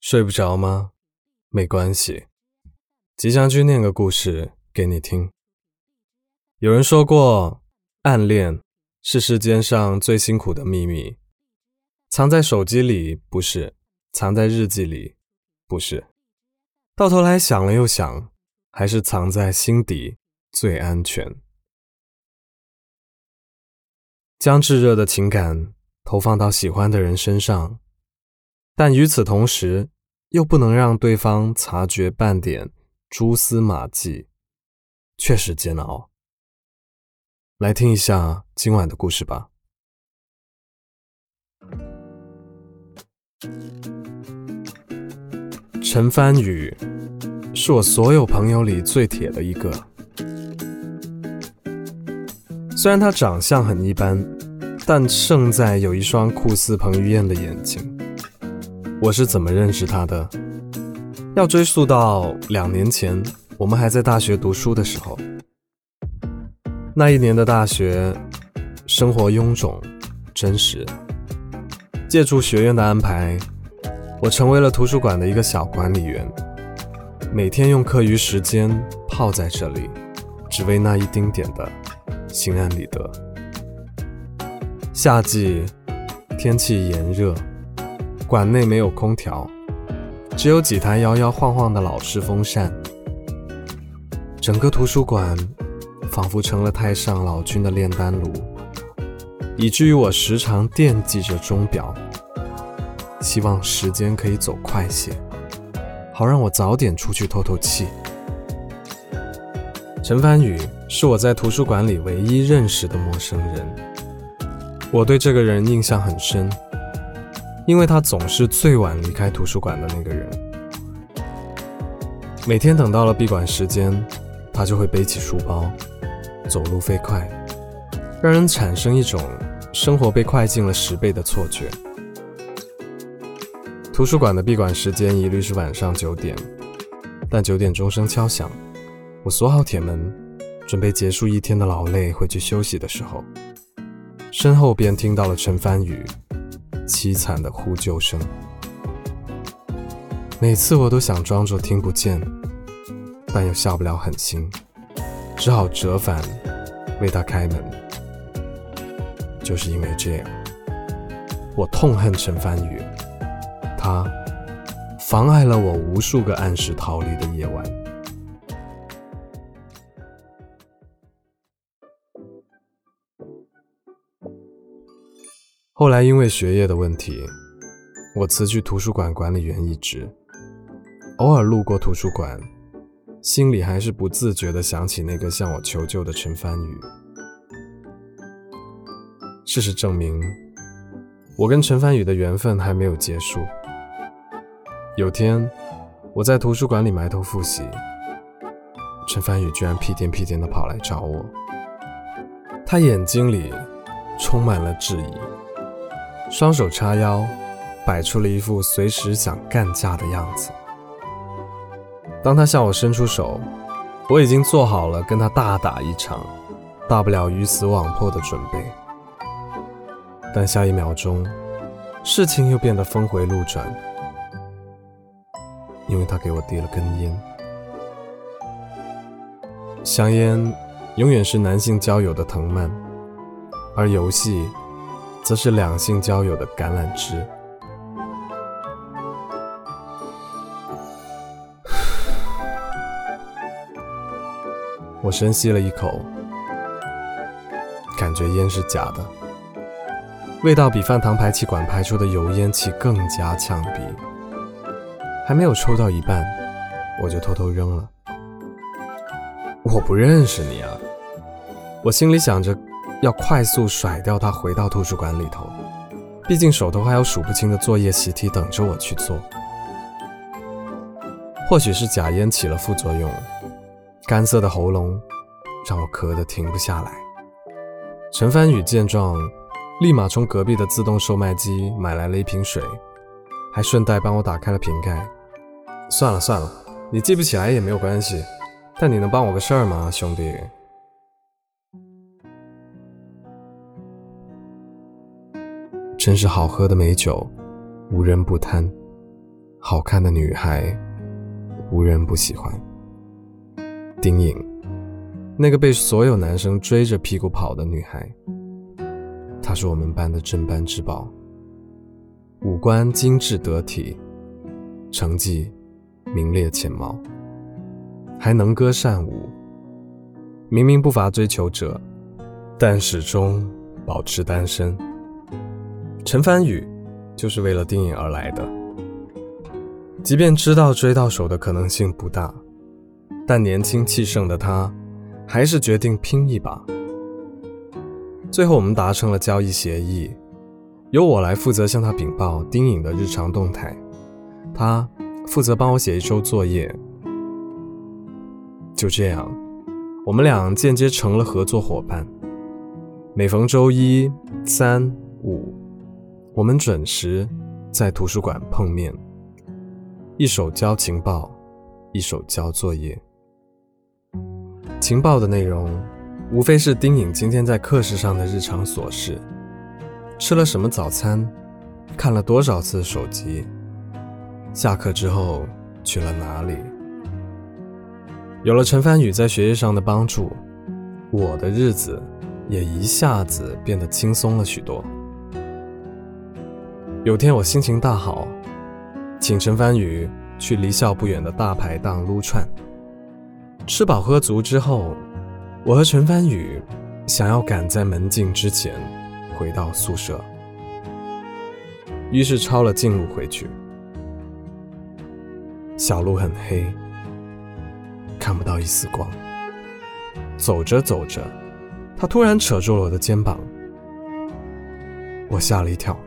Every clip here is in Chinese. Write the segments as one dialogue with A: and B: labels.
A: 睡不着吗？没关系，吉祥君念个故事给你听。有人说过，暗恋是世间上最辛苦的秘密，藏在手机里不是，藏在日记里不是，到头来想了又想，还是藏在心底最安全。将炙热的情感投放到喜欢的人身上。但与此同时，又不能让对方察觉半点蛛丝马迹，确实煎熬。来听一下今晚的故事吧。陈帆宇是我所有朋友里最铁的一个，虽然他长相很一般，但胜在有一双酷似彭于晏的眼睛。我是怎么认识他的？要追溯到两年前，我们还在大学读书的时候。那一年的大学生活臃肿、真实。借助学院的安排，我成为了图书馆的一个小管理员，每天用课余时间泡在这里，只为那一丁点的心安理得。夏季，天气炎热。馆内没有空调，只有几台摇摇晃晃的老式风扇。整个图书馆仿佛成了太上老君的炼丹炉，以至于我时常惦记着钟表，希望时间可以走快些，好让我早点出去透透气。陈凡宇是我在图书馆里唯一认识的陌生人，我对这个人印象很深。因为他总是最晚离开图书馆的那个人，每天等到了闭馆时间，他就会背起书包，走路飞快，让人产生一种生活被快进了十倍的错觉。图书馆的闭馆时间一律是晚上九点，但九点钟声敲响，我锁好铁门，准备结束一天的劳累回去休息的时候，身后便听到了陈帆宇。凄惨的呼救声，每次我都想装作听不见，但又下不了狠心，只好折返为他开门。就是因为这样，我痛恨陈帆宇，他妨碍了我无数个按时逃离的夜晚。后来因为学业的问题，我辞去图书馆管理员一职。偶尔路过图书馆，心里还是不自觉地想起那个向我求救的陈帆宇。事实证明，我跟陈帆宇的缘分还没有结束。有天，我在图书馆里埋头复习，陈帆宇居然屁颠屁颠地跑来找我，他眼睛里充满了质疑。双手叉腰，摆出了一副随时想干架的样子。当他向我伸出手，我已经做好了跟他大打一场，大不了鱼死网破的准备。但下一秒钟，事情又变得峰回路转，因为他给我递了根烟。香烟永远是男性交友的藤蔓，而游戏。则是两性交友的橄榄枝。我深吸了一口，感觉烟是假的，味道比饭堂排气管排出的油烟气更加呛鼻。还没有抽到一半，我就偷偷扔了。我不认识你啊！我心里想着。要快速甩掉它，回到图书馆里头。毕竟手头还有数不清的作业习题等着我去做。或许是假烟起了副作用，干涩的喉咙让我咳得停不下来。陈帆宇见状，立马从隔壁的自动售卖机买来了一瓶水，还顺带帮我打开了瓶盖。算了算了，你记不起来也没有关系，但你能帮我个事儿吗，兄弟？真是好喝的美酒，无人不贪。好看的女孩，无人不喜欢。丁颖，那个被所有男生追着屁股跑的女孩，她是我们班的镇班之宝。五官精致得体，成绩名列前茅，还能歌善舞。明明不乏追求者，但始终保持单身。陈帆宇就是为了丁颖而来的。即便知道追到手的可能性不大，但年轻气盛的他，还是决定拼一把。最后，我们达成了交易协议，由我来负责向他禀报丁颖的日常动态，他负责帮我写一周作业。就这样，我们俩间接成了合作伙伴。每逢周一、三、五，我们准时在图书馆碰面。一手交情报，一手交作业。情报的内容无非是丁颖今天在课室上的日常琐事：吃了什么早餐，看了多少次手机，下课之后去了哪里。有了陈帆宇在学业上的帮助，我的日子也一下子变得轻松了许多。有天我心情大好。请陈帆宇去离校不远的大排档撸串。吃饱喝足之后，我和陈帆宇想要赶在门禁之前回到宿舍，于是抄了近路回去。小路很黑，看不到一丝光。走着走着，他突然扯住了我的肩膀，我吓了一跳，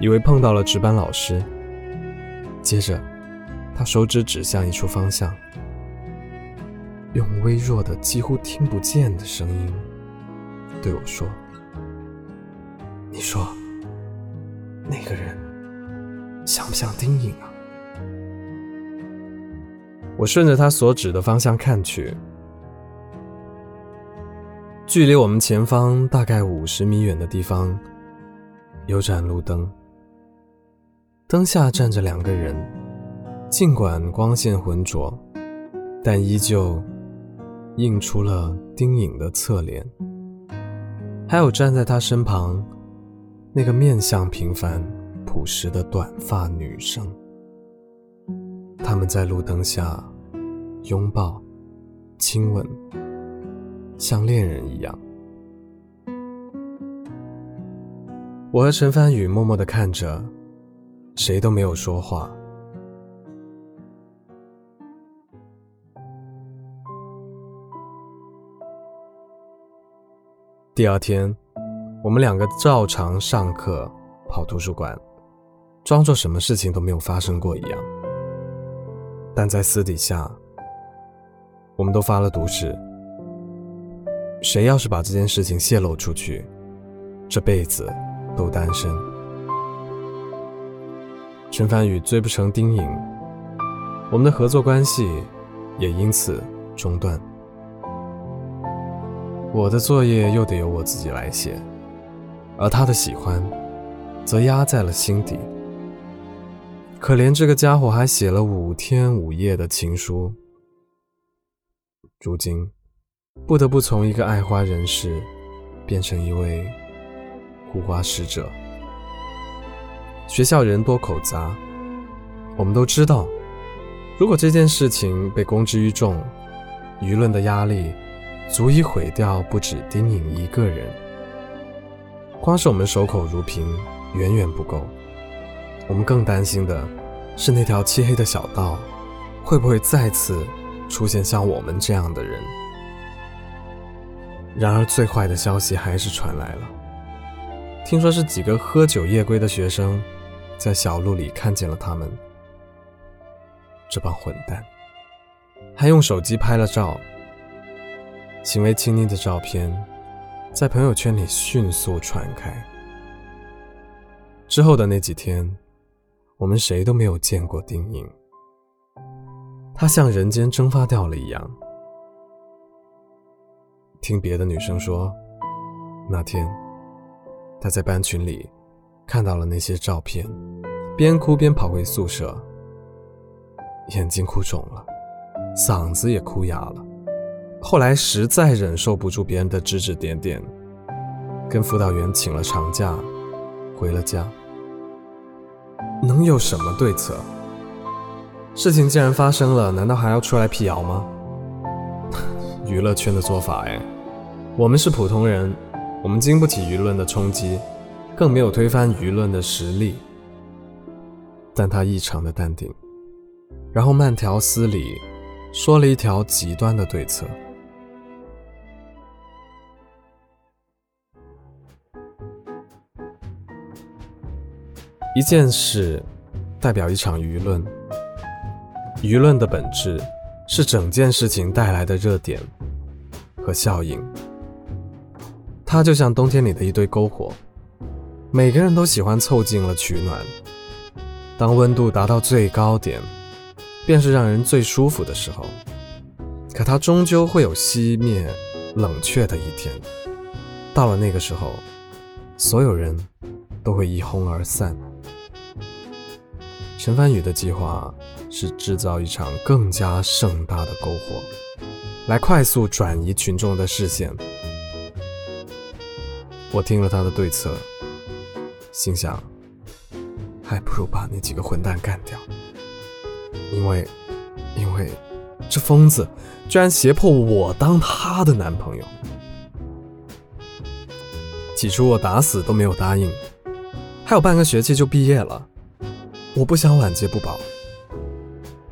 A: 以为碰到了值班老师。接着，他手指指向一处方向，用微弱的、几乎听不见的声音对我说：“你说，那个人像不像丁颖啊？”我顺着他所指的方向看去，距离我们前方大概五十米远的地方，有盏路灯。灯下站着两个人，尽管光线浑浊，但依旧映出了丁颖的侧脸。还有站在他身旁那个面相平凡、朴实的短发女生。他们在路灯下拥抱、亲吻，像恋人一样。我和陈帆宇默默地看着。谁都没有说话。第二天，我们两个照常上课，跑图书馆，装作什么事情都没有发生过一样。但在私底下，我们都发了毒誓：谁要是把这件事情泄露出去，这辈子都单身。陈凡宇追不成丁颖，我们的合作关系也因此中断。我的作业又得由我自己来写，而他的喜欢则压在了心底。可怜这个家伙还写了五天五夜的情书，如今不得不从一个爱花人士变成一位护花使者。学校人多口杂，我们都知道，如果这件事情被公之于众，舆论的压力足以毁掉不止丁颖一个人。光是我们守口如瓶，远远不够。我们更担心的是，那条漆黑的小道会不会再次出现像我们这样的人？然而，最坏的消息还是传来了，听说是几个喝酒夜归的学生。在小路里看见了他们，这帮混蛋，还用手机拍了照，行为亲昵的照片，在朋友圈里迅速传开。之后的那几天，我们谁都没有见过丁颖，她像人间蒸发掉了一样。听别的女生说，那天她在班群里。看到了那些照片，边哭边跑回宿舍，眼睛哭肿了，嗓子也哭哑了。后来实在忍受不住别人的指指点点，跟辅导员请了长假，回了家。能有什么对策？事情既然发生了，难道还要出来辟谣吗？娱乐圈的做法，哎，我们是普通人，我们经不起舆论的冲击，更没有推翻舆论的实力。但他异常的淡定，然后慢条斯理说了一条极端的对策。一件事代表一场舆论，舆论的本质是整件事情带来的热点和效应。它就像冬天里的一堆篝火，每个人都喜欢凑近了取暖。当温度达到最高点，便是让人最舒服的时候。可它终究会有熄灭、冷却的一天。到了那个时候，所有人都会一哄而散。陈帆宇的计划是制造一场更加盛大的篝火，来快速转移群众的视线。我听了他的对策，心想，还不如把那几个混蛋干掉，因为，因为这疯子居然胁迫我当他的男朋友。起初我打死都没有答应，还有半个学期就毕业了。我不想晚节不保，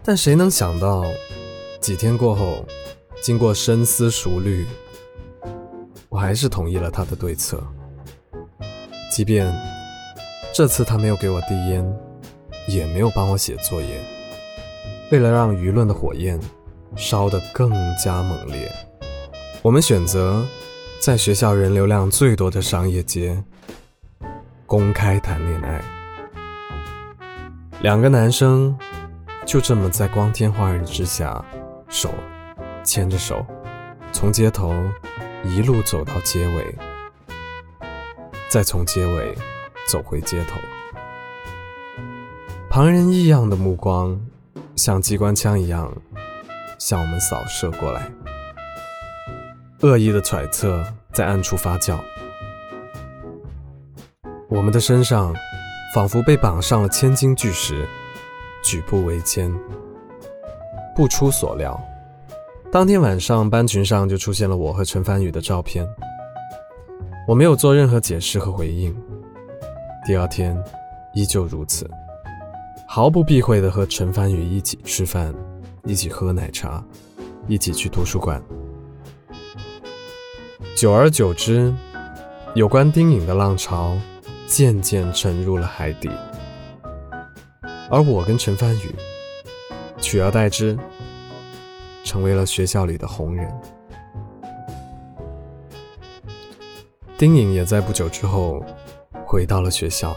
A: 但谁能想到，几天过后，经过深思熟虑，我还是同意了他的对策。即便这次他没有给我递烟，也没有帮我写作业，为了让舆论的火焰烧得更加猛烈，我们选择在学校人流量最多的商业街公开谈恋爱。两个男生就这么在光天化日之下，手牵着手，从街头一路走到街尾，再从街尾走回街头。旁人异样的目光像机关枪一样向我们扫射过来，恶意的揣测在暗处发酵，我们的身上。仿佛被绑上了千斤巨石，举步维艰。不出所料，当天晚上班群上就出现了我和陈凡宇的照片。我没有做任何解释和回应。第二天，依旧如此，毫不避讳地和陈凡宇一起吃饭，一起喝奶茶，一起去图书馆。久而久之，有关丁颖的浪潮。渐渐沉入了海底，而我跟陈帆宇取而代之，成为了学校里的红人。丁颖也在不久之后回到了学校。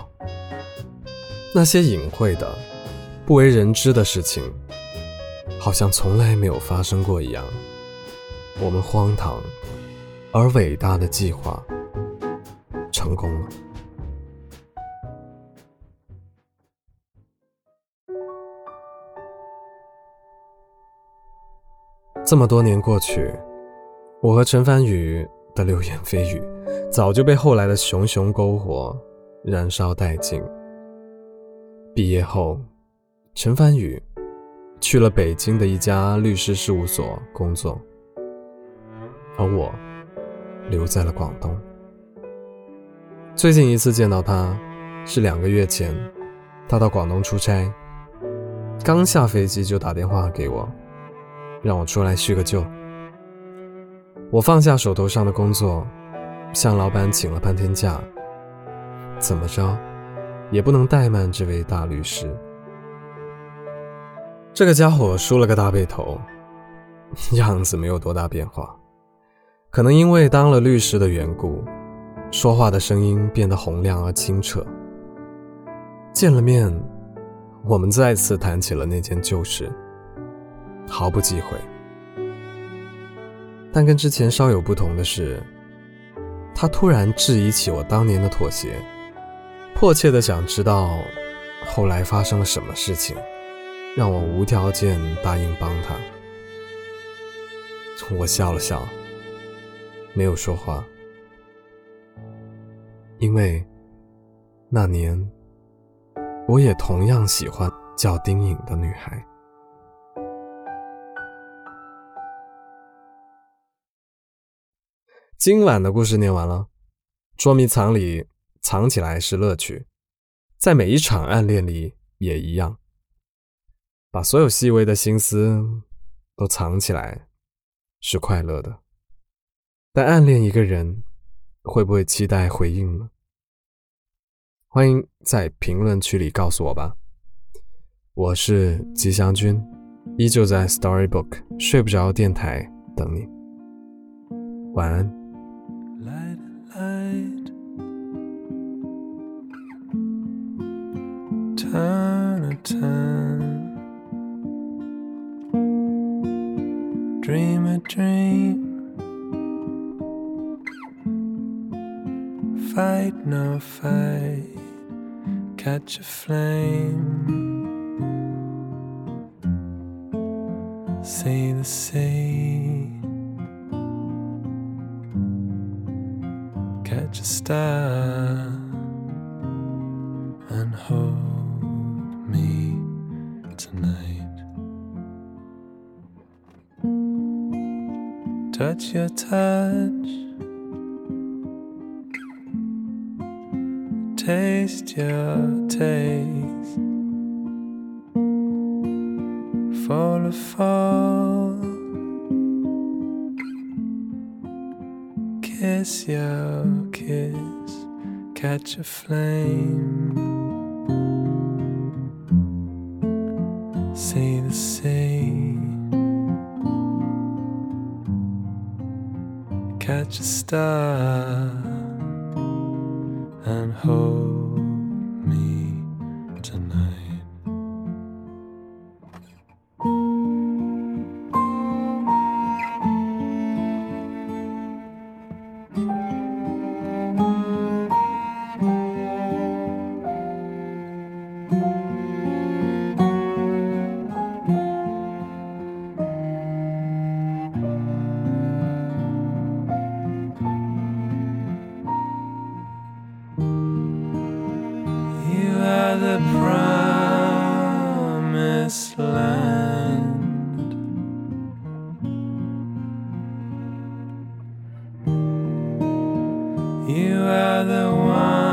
A: 那些隐晦的、不为人知的事情，好像从来没有发生过一样。我们荒唐而伟大的计划成功了。这么多年过去，我和陈凡宇的流言蜚语早就被后来的熊熊篝火燃烧殆尽。毕业后，陈帆宇去了北京的一家律师事务所工作，而我留在了广东。最近一次见到他是两个月前，他到广东出差，刚下飞机就打电话给我。让我出来叙个旧。我放下手头上的工作，向老板请了半天假。怎么着，也不能怠慢这位大律师。这个家伙梳了个大背头，样子没有多大变化，可能因为当了律师的缘故，说话的声音变得洪亮而清澈。见了面，我们再次谈起了那件旧事。毫不忌讳，但跟之前稍有不同的是，他突然质疑起我当年的妥协，迫切的想知道后来发生了什么事情。
B: 让我无条件答应帮他。我笑了笑，没有说话，因为那年我也同样喜欢叫丁颖的女孩。今晚的故事念完了，捉迷藏里藏起来是乐趣，在每一场暗恋里也一样，把所有细微的心思都藏起来。是快乐的，但暗恋一个人，会不会期待回应呢？欢迎在评论区里告诉我吧。我是吉祥君，依旧在 Storybook 睡不着电台等你。晚安。Dream a dream. Fight no fight, catch a flame. See the sea, star, and hold me tonight. touch your touch, taste your taste, fall a fall, kiss your kiss, catch a flame, see the sea. catch a star and hold You are the one